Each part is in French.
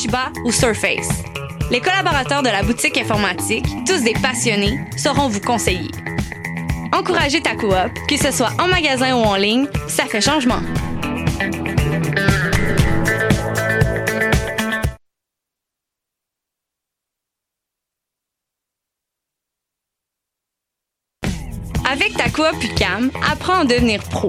Toshiba ou Surface. Les collaborateurs de la boutique informatique, tous des passionnés, sauront vous conseiller. Encouragez ta coop, que ce soit en magasin ou en ligne, ça fait changement. Avec ta coop UCAM, apprends à devenir pro.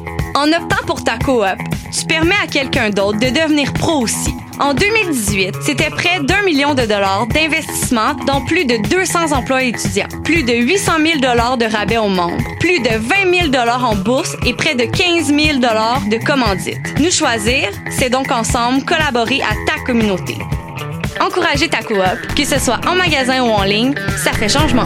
En optant pour ta coop, tu permets à quelqu'un d'autre de devenir pro aussi. En 2018, c'était près d'un million de dollars d'investissement dans plus de 200 emplois étudiants, plus de 800 000 dollars de rabais aux membres, plus de 20 000 dollars en bourse et près de 15 000 dollars de commandites. Nous choisir, c'est donc ensemble collaborer à ta communauté. Encourager ta coop, que ce soit en magasin ou en ligne, ça fait changement.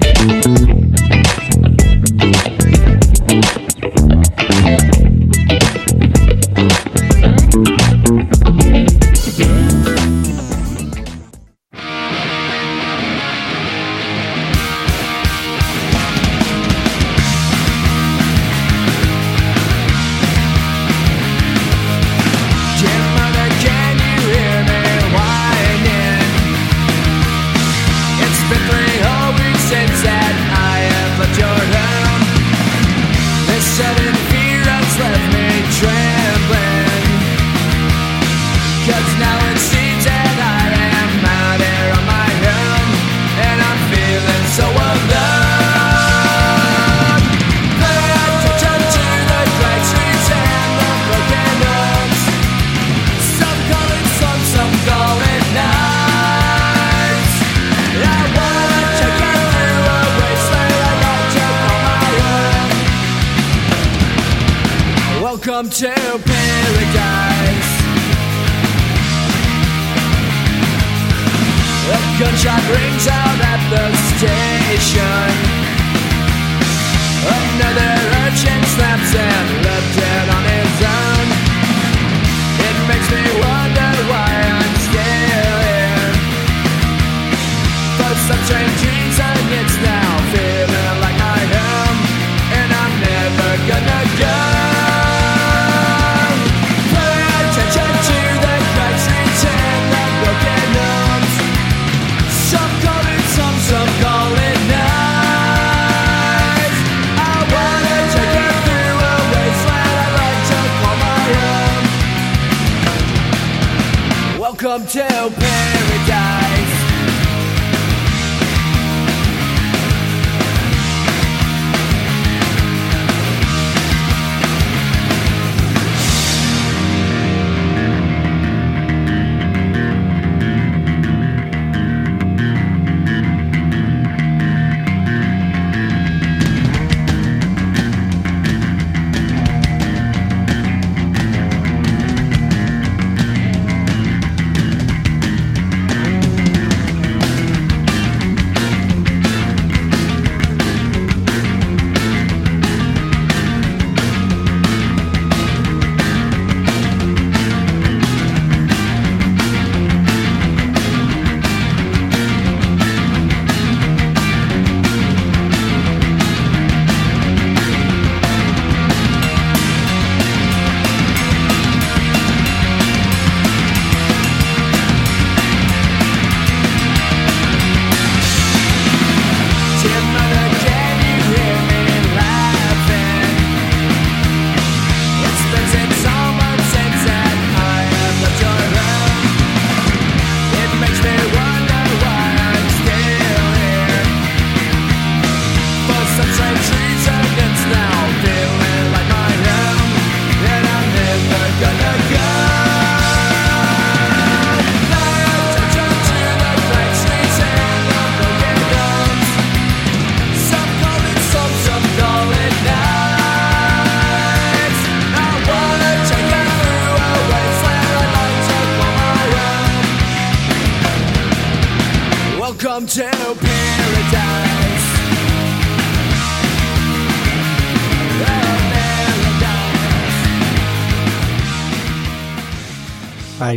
Welcome to paradise. A gunshot rings out at the station. Another urchin snaps and left dead on his own. It makes me wonder why I'm still here. For some strange own. Welcome to paradise.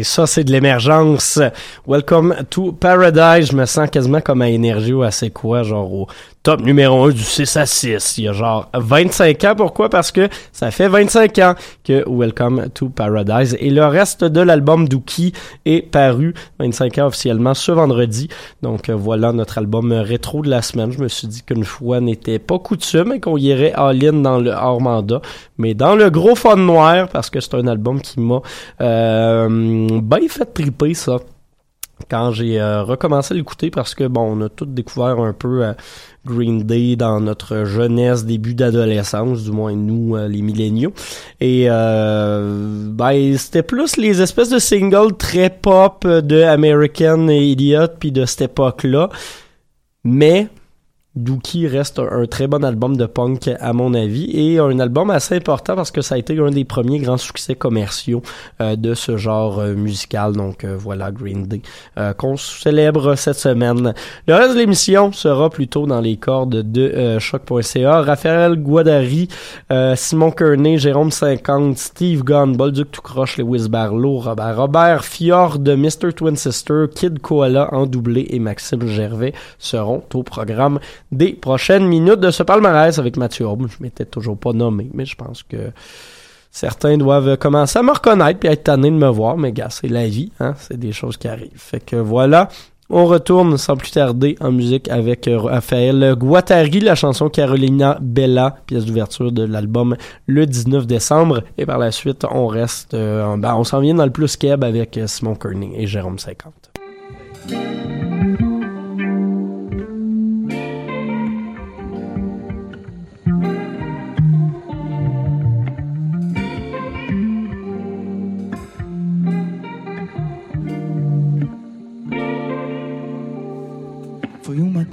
Ça, c'est de l'émergence. Welcome to Paradise. Je me sens quasiment comme à Énergie ou à C'est quoi, genre au top numéro 1 du 6 à 6. Il y a genre 25 ans. Pourquoi? Parce que ça fait 25 ans que Welcome to Paradise et le reste de l'album Dookie est paru 25 ans officiellement ce vendredi. Donc euh, voilà notre album rétro de la semaine. Je me suis dit qu'une fois n'était pas coutume et qu'on irait all-in dans le hors mais dans le gros fond noir parce que c'est un album qui m'a euh, bien fait triper ça quand j'ai euh, recommencé à l'écouter parce que bon on a tout découvert un peu euh, Green Day dans notre jeunesse, début d'adolescence, du moins nous, euh, les milléniaux. Et euh, ben, c'était plus les espèces de singles très pop de American Idiot puis de cette époque-là. Mais Dookie reste un, très bon album de punk à mon avis et un album assez important parce que ça a été un des premiers grands succès commerciaux euh, de ce genre euh, musical. Donc euh, voilà Green Day euh, qu'on célèbre cette semaine. Le reste de l'émission sera plutôt dans les cordes de euh, choc.ca. Raphaël Guadari, Simon Kearney, Jérôme 50, Steve Gunn, Bolduc Toucroche, Lewis Barlow, Robert, Robert Fjord, Mr. Twin Sister, Kid Koala en doublé et Maxime Gervais seront au programme des prochaines minutes de ce palmarès avec Mathieu Aube. Je m'étais toujours pas nommé, mais je pense que certains doivent commencer à me reconnaître puis être tannés de me voir, mais gars, c'est la vie, hein, c'est des choses qui arrivent. Fait que voilà, on retourne sans plus tarder en musique avec Raphaël Guattari, la chanson Carolina Bella, pièce d'ouverture de l'album le 19 décembre. Et par la suite, on reste, euh, ben, on s'en vient dans le plus keb avec Simon Kearney et Jérôme 50.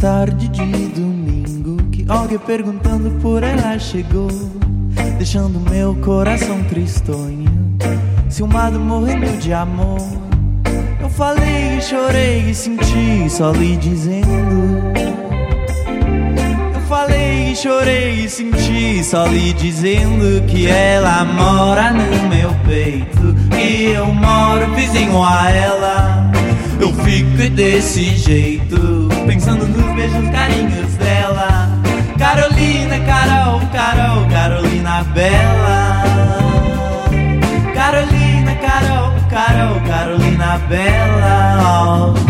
Tarde de domingo que alguém perguntando por ela chegou, deixando meu coração tristonho, ciumado morrendo de amor. Eu falei, e chorei e senti, só lhe dizendo. Eu falei, e chorei e senti, só lhe dizendo que ela mora no meu peito e eu moro vizinho a ela. Eu fico desse jeito, pensando nos beijos, carinhos dela. Carolina, Carol, Carol, Carolina Bela. Carolina, Carol, Carol, Carolina Bela. Oh,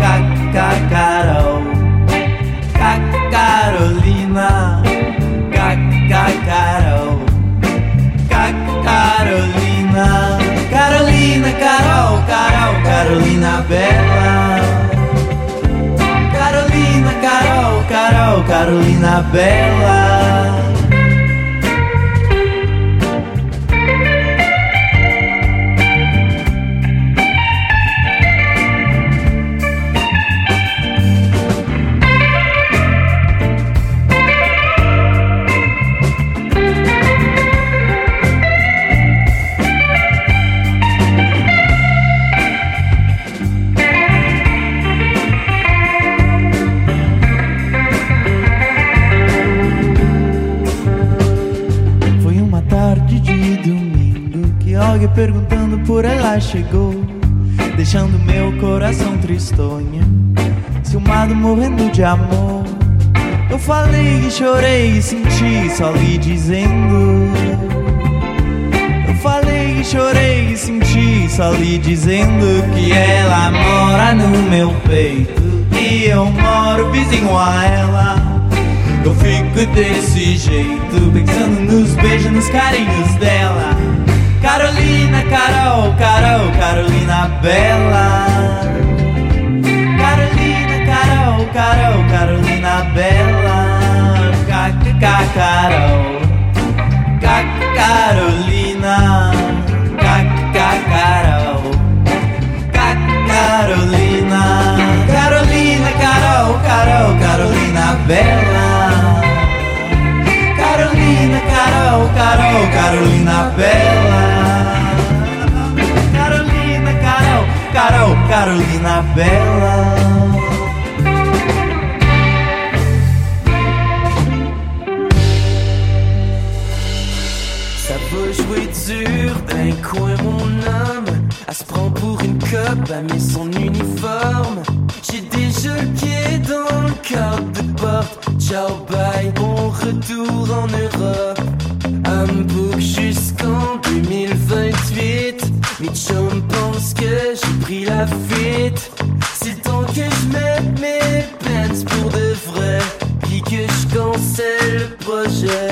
chorei e senti, só lhe dizendo. Eu falei e chorei e senti, só lhe dizendo que ela mora no meu peito e eu moro vizinho a ela. Eu fico desse jeito, pensando nos beijos, nos carinhos dela. Carolina, Carol, Carol, Carolina Bela. Carolina, Carol, Carol, Carolina Bela. Caca, Carol, Caca, Carolina. Caca, Carol, Caca, Carolina. Carolina, Carol, Carol, Carolina Bela. Carolina, Carol, Carol, Carolina Bela. Carolina, Carol, Carol, Carolina Bela. ciao bye, bon retour en Europe. Hamburg jusqu'en 2028. Mitchum pense que j'ai pris la fuite. C'est le temps que je mette mes peines pour de vrai, puis que je cancelle le projet.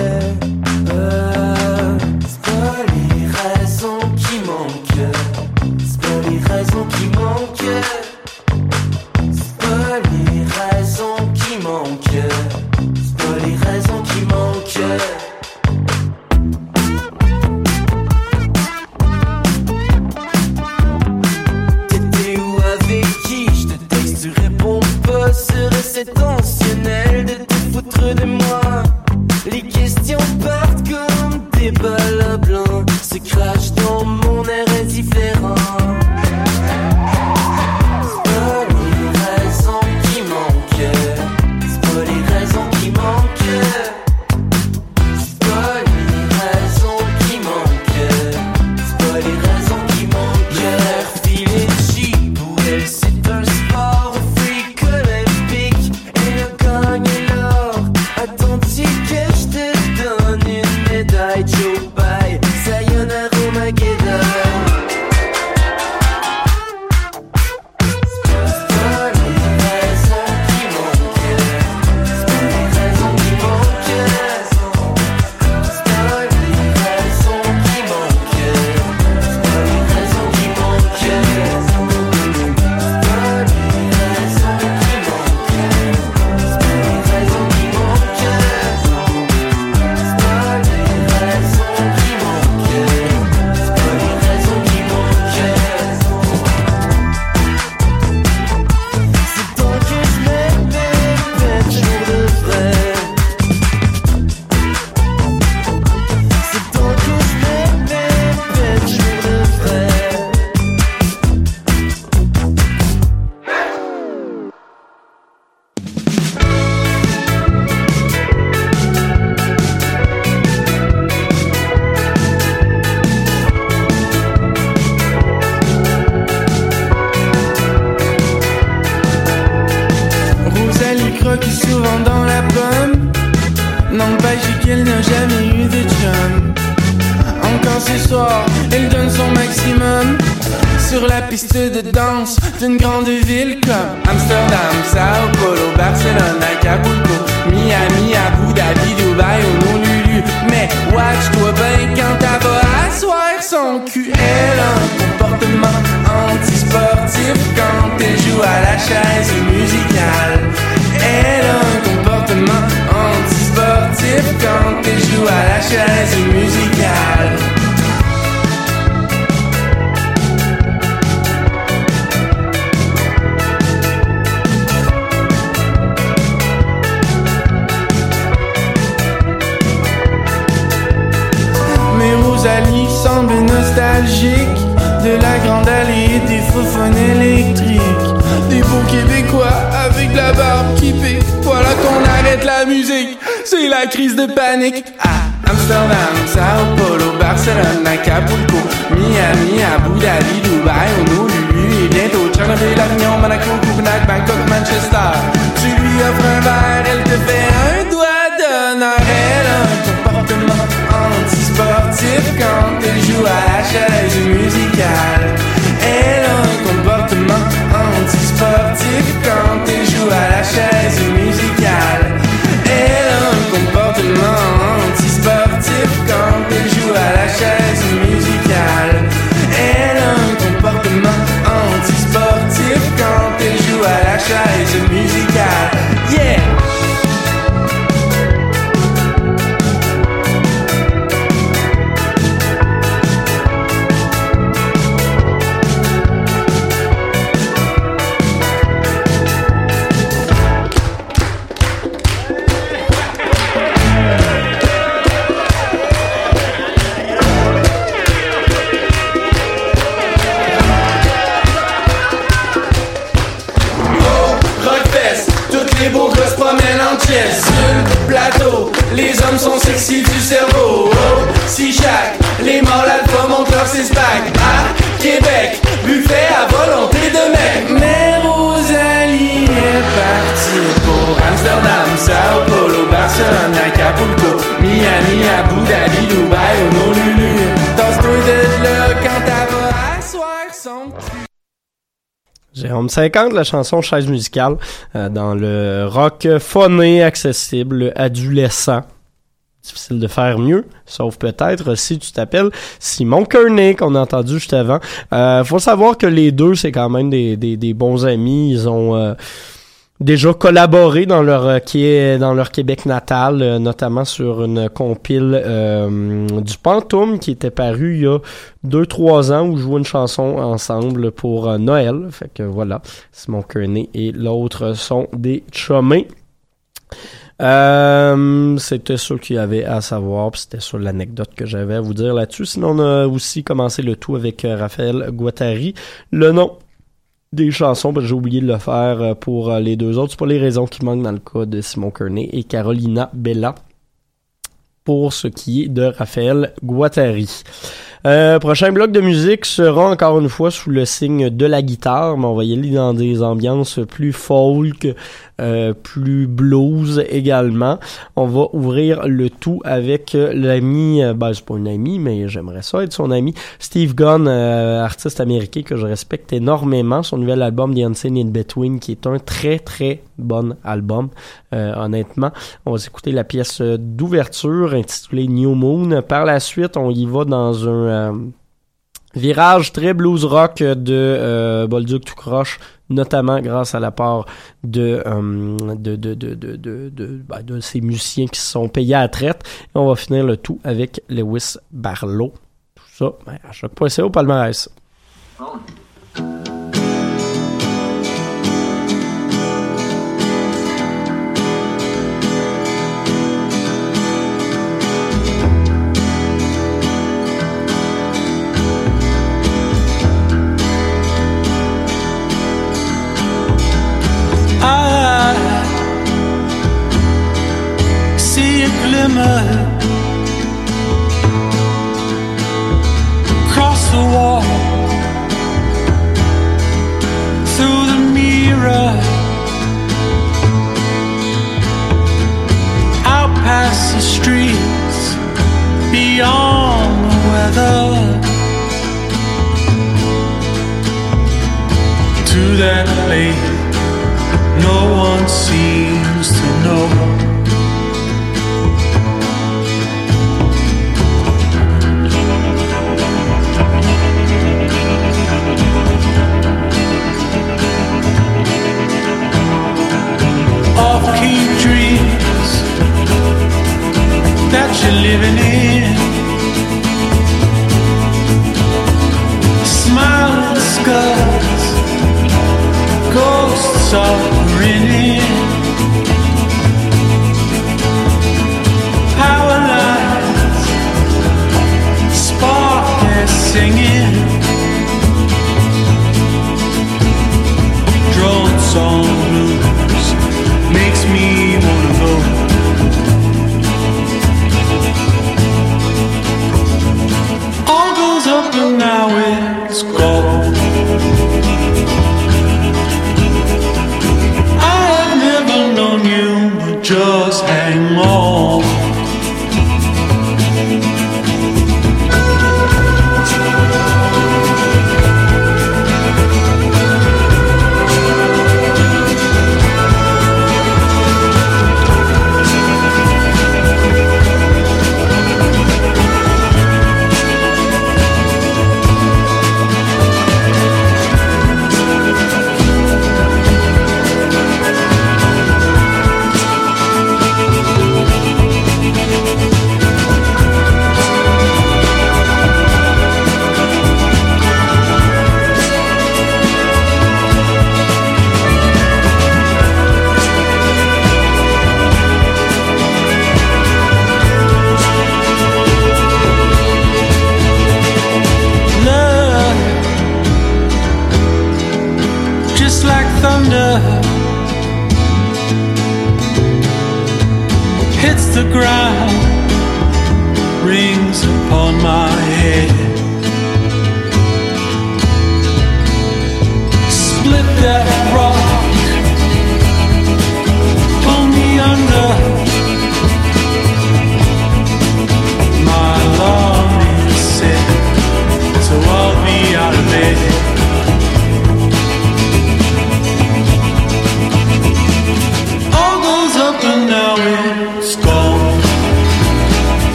semble nostalgique de la grande allée des faufons électriques. Des beaux Québécois avec la barbe qui pique. Voilà qu'on arrête la musique, c'est la crise de panique. À Amsterdam, Sao Paulo, Barcelone, Acapulco, Miami, Abu Dhabi, Dubaï, Honolulu et bientôt Tchernobyl, Avignon, Monaco, Copenhague, Bangkok, Manchester. Tu lui offres un verre, elle te fait un à la chaise musicale. Elle a un comportement antisportif quand elle joue à la chaise musicale. Elle a un comportement antisportif quand elle joue à la chaise musicale. Elle a un comportement antisportif quand elle joue à la chaise musicale. 50 la chanson Chaise musicale euh, dans le rock phoné, accessible, adolescent difficile de faire mieux, sauf peut-être si tu t'appelles Simon Kearney qu'on a entendu juste avant. Euh, faut savoir que les deux c'est quand même des, des, des bons amis, ils ont euh, déjà collaboré dans leur euh, dans leur Québec natal, euh, notamment sur une compile euh, du Pantoum qui était paru il y a deux trois ans où jouaient une chanson ensemble pour euh, Noël. Fait que voilà, Simon Kearney et l'autre sont des chumés. Euh, c'était ça qu'il y avait à savoir, c'était ça l'anecdote que j'avais à vous dire là-dessus. Sinon, on a aussi commencé le tout avec Raphaël Guattari. Le nom des chansons, ben, j'ai oublié de le faire euh, pour euh, les deux autres. C'est pas les raisons qui manquent dans le cas de Simon Kearney et Carolina Bella pour ce qui est de Raphaël Guattari. Euh, prochain bloc de musique sera encore une fois sous le signe de la guitare, mais on va y aller dans des ambiances plus folk, euh, plus blues également. On va ouvrir le tout avec l'ami, euh, ben c'est pas un ami, mais j'aimerais ça être son ami, Steve Gunn, euh, artiste américain que je respecte énormément. Son nouvel album The Unseen in Between, qui est un très très bon album, euh, honnêtement. On va écouter la pièce d'ouverture intitulée New Moon. Par la suite, on y va dans un euh, virage très blues rock de euh, Bolduc tout croche, notamment grâce à l'apport de, euh, ben, de ces musiciens qui se sont payés à traite. On va finir le tout avec Lewis Barlow. Tout ça, ben, à c'est au palmarès.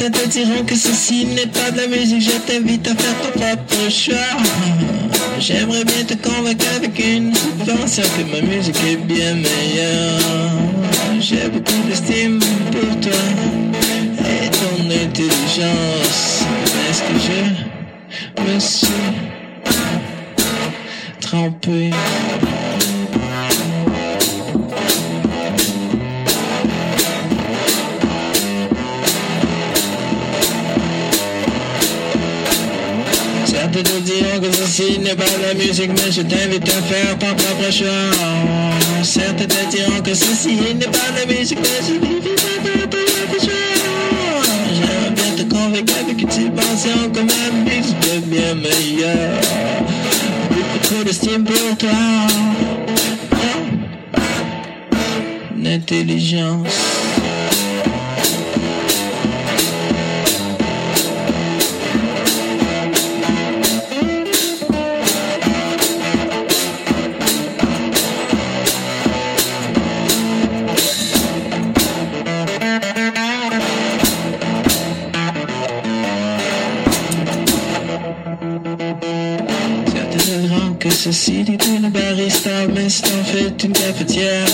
Certains te diront que ceci n'est pas de la musique, je t'invite à faire ton propre choix. J'aimerais bien te convaincre avec une subvention que ma musique est bien meilleure. J'ai beaucoup d'estime pour toi et ton intelligence. Est-ce que je me suis trompé? Te diront que ceci n'est pas de la musique, mais je t'invite à faire ton propre choix. Certains te diront que ceci n'est pas de la musique, mais je t'invite à faire ton propre choix. J'aimerais bien te convaincre avec une petite que ma musique est bien meilleure. Beaucoup trop d'estime pour toi. L'intelligence. Ceci est une barista, mais c'est en fait une cafetière.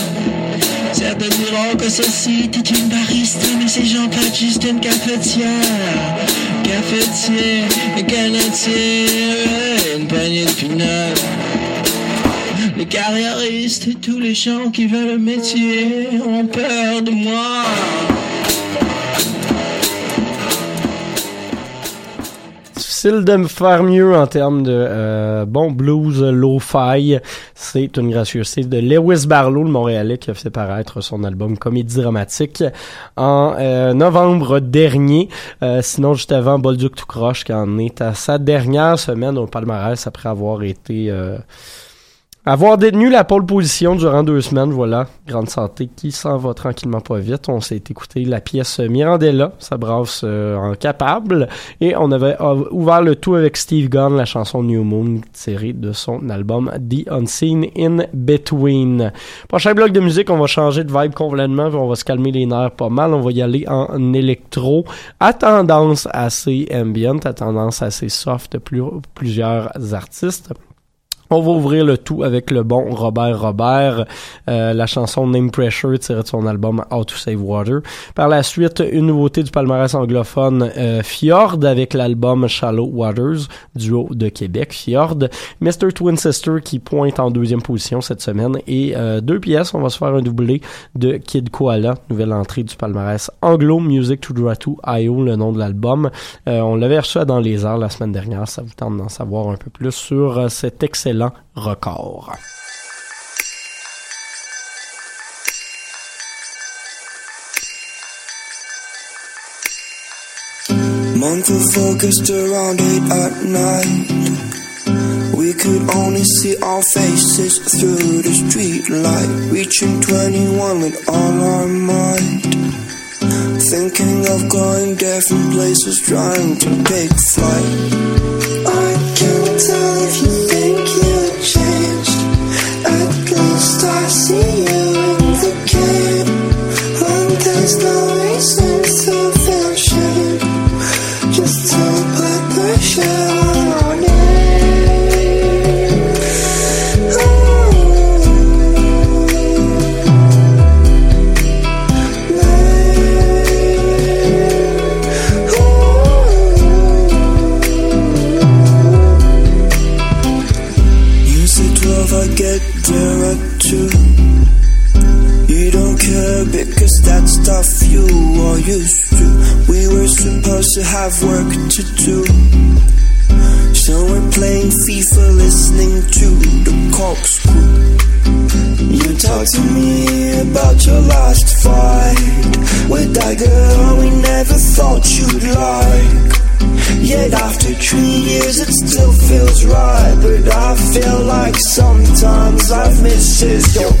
Certains diront que ceci est une barista, mais c'est en fait juste une cafetière. Cafetière, canetière, une poignée de pinot. Les carriéristes et tous les gens qui veulent le métier ont peur de moi. Difficile de me faire mieux en termes de euh, bon blues lo-fi. C'est une gracieuseté de Lewis Barlow, le Montréalais, qui a fait paraître son album Comédie dramatique en euh, novembre dernier. Euh, sinon, juste avant, Bolduc tout croche, qui en est à sa dernière semaine au palmarès après avoir été avoir détenu la pole position durant deux semaines, voilà, grande santé qui s'en va tranquillement pas vite. On s'est écouté la pièce Mirandella, ça brasse euh, en capable, et on avait ouvert le tout avec Steve Gunn, la chanson New Moon tirée de son album The Unseen in Between. Prochain bloc de musique, on va changer de vibe complètement, on va se calmer les nerfs pas mal. On va y aller en électro, à tendance assez ambient, à tendance assez soft, plus, plusieurs artistes. On va ouvrir le tout avec le bon Robert Robert, euh, la chanson Name Pressure tirée de son album How to Save Water. Par la suite, une nouveauté du palmarès anglophone, euh, Fjord avec l'album Shallow Waters, duo de Québec, Fjord. Mr. Twin Sister qui pointe en deuxième position cette semaine. Et euh, deux pièces, on va se faire un doublé de Kid Koala, nouvelle entrée du palmarès Anglo Music to Draw to IO, le nom de l'album. Euh, on l'avait reçu dans les heures la semaine dernière, ça vous tente d'en savoir un peu plus sur cet excellent record. Month of August around 8 at night. We could only see our faces through the street light. Reaching 21 with all our might. Thinking of going different places, trying to take flight. I can't tell if you is your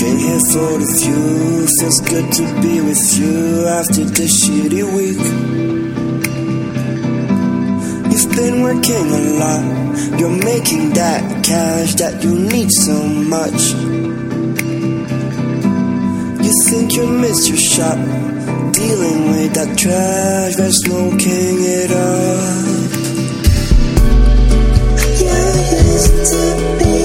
Came here for the view, feels good to be with you after the shitty week. You've You've been working a lot. You're making that cash that you need so much. You think you missed your shot. Dealing with that trash, but smoking it up. You used to be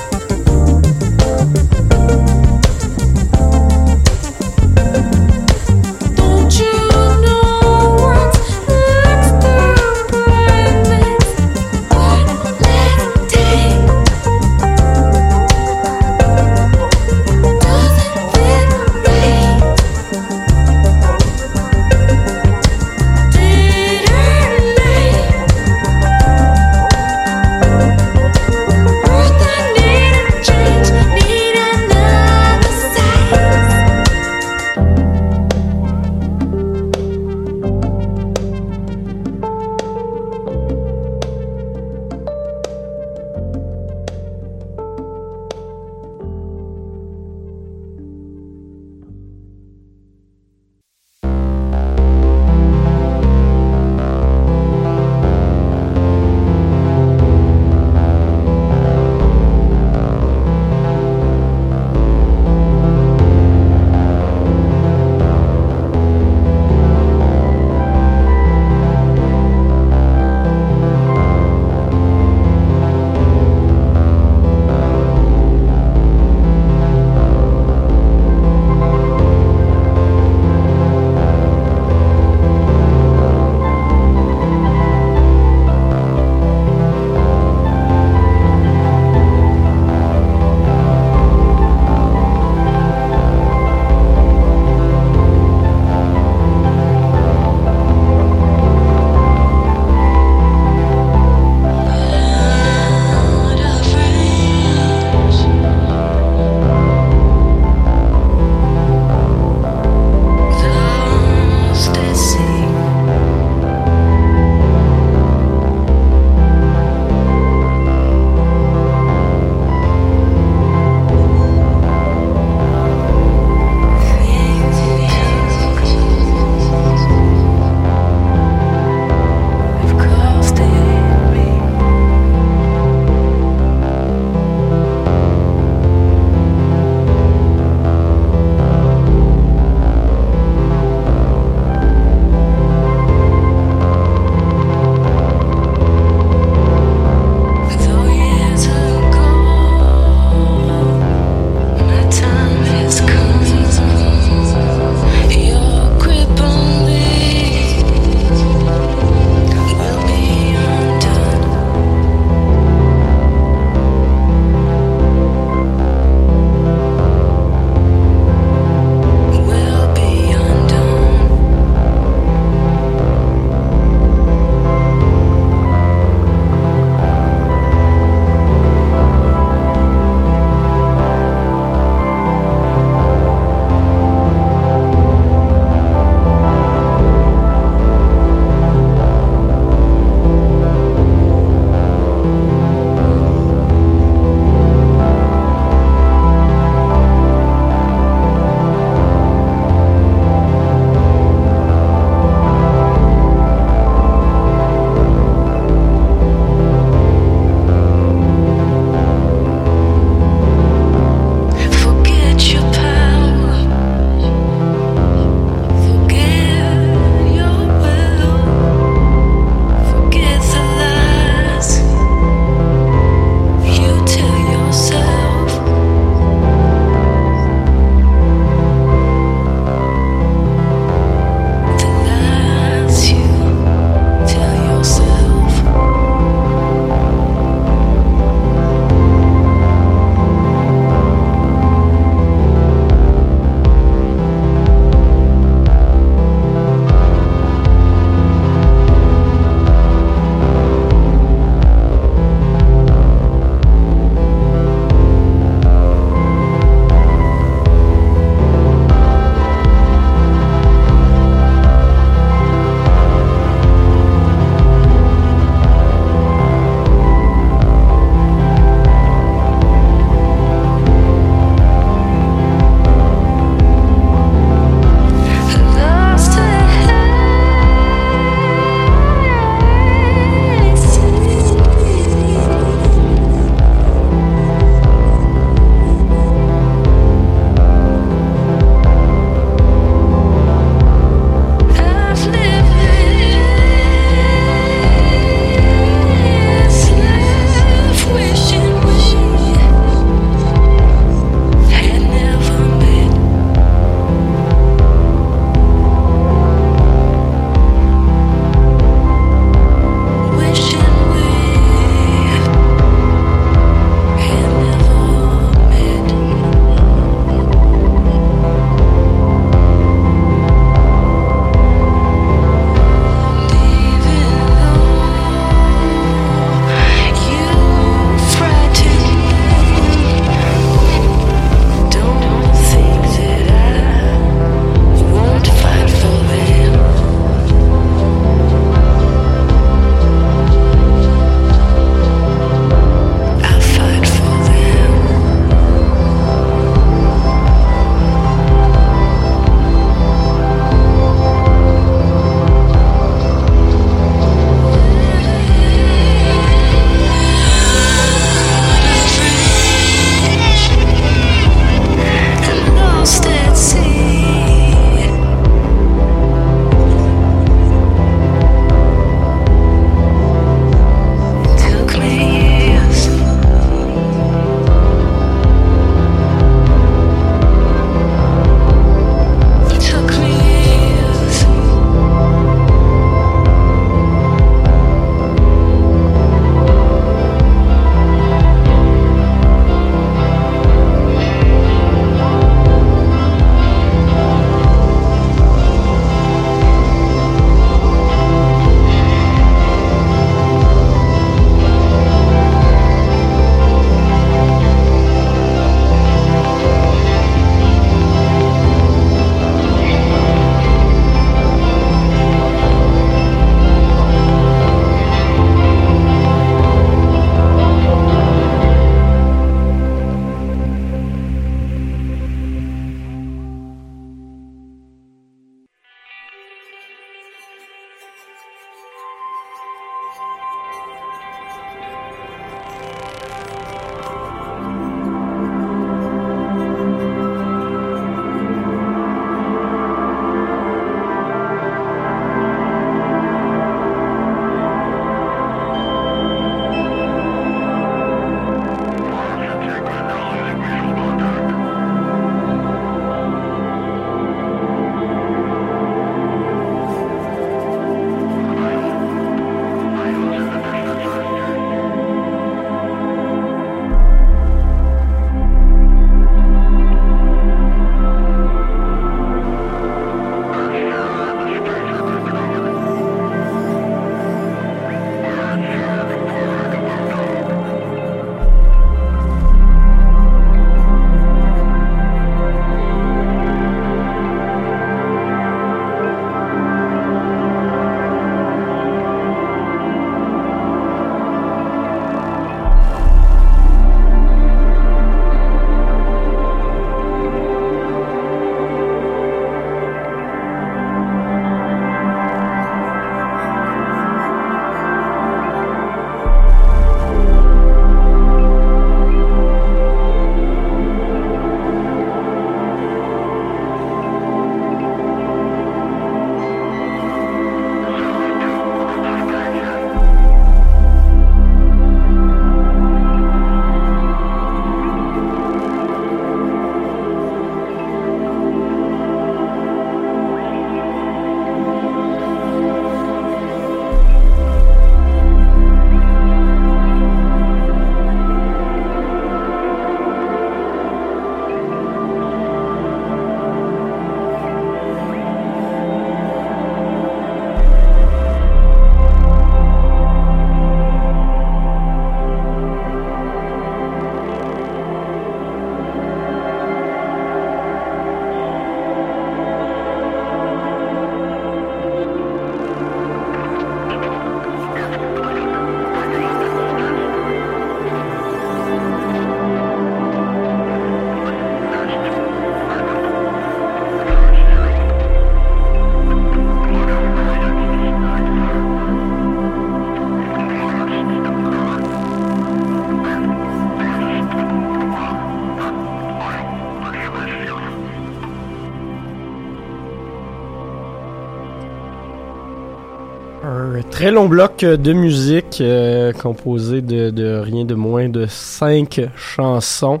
Très long bloc euh, de musique euh, composé de, de rien de moins de cinq chansons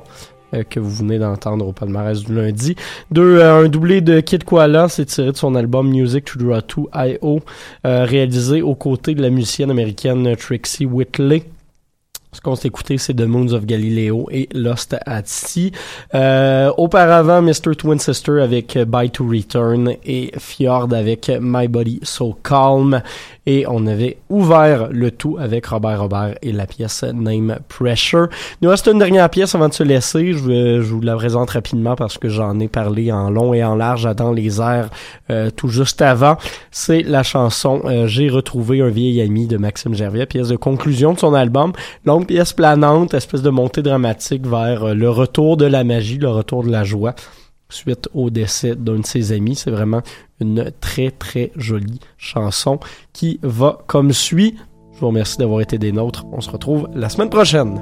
euh, que vous venez d'entendre au palmarès du lundi. Deux, euh, un doublé de Kid Koala, c'est tiré de son album Music to Draw 2 I.O., euh, réalisé aux côtés de la musicienne américaine Trixie Whitley. Ce qu'on s'est écouté, c'est The Moons of Galileo et Lost at Sea. Euh, auparavant, Mr. Twin Sister avec By to Return et Fjord avec My Body So Calm. Et on avait ouvert le tout avec Robert Robert et la pièce Name Pressure. Il nous reste une dernière pièce avant de se laisser. Je, vais- je vous la présente rapidement parce que j'en ai parlé en long et en large dans les airs euh, tout juste avant. C'est la chanson euh, J'ai retrouvé un vieil ami de Maxime Gervais, pièce de conclusion de son album. Pièce planante, espèce de montée dramatique vers euh, le retour de la magie, le retour de la joie suite au décès d'un de ses amis. C'est vraiment une très très jolie chanson qui va comme suit. Je vous remercie d'avoir été des nôtres. On se retrouve la semaine prochaine.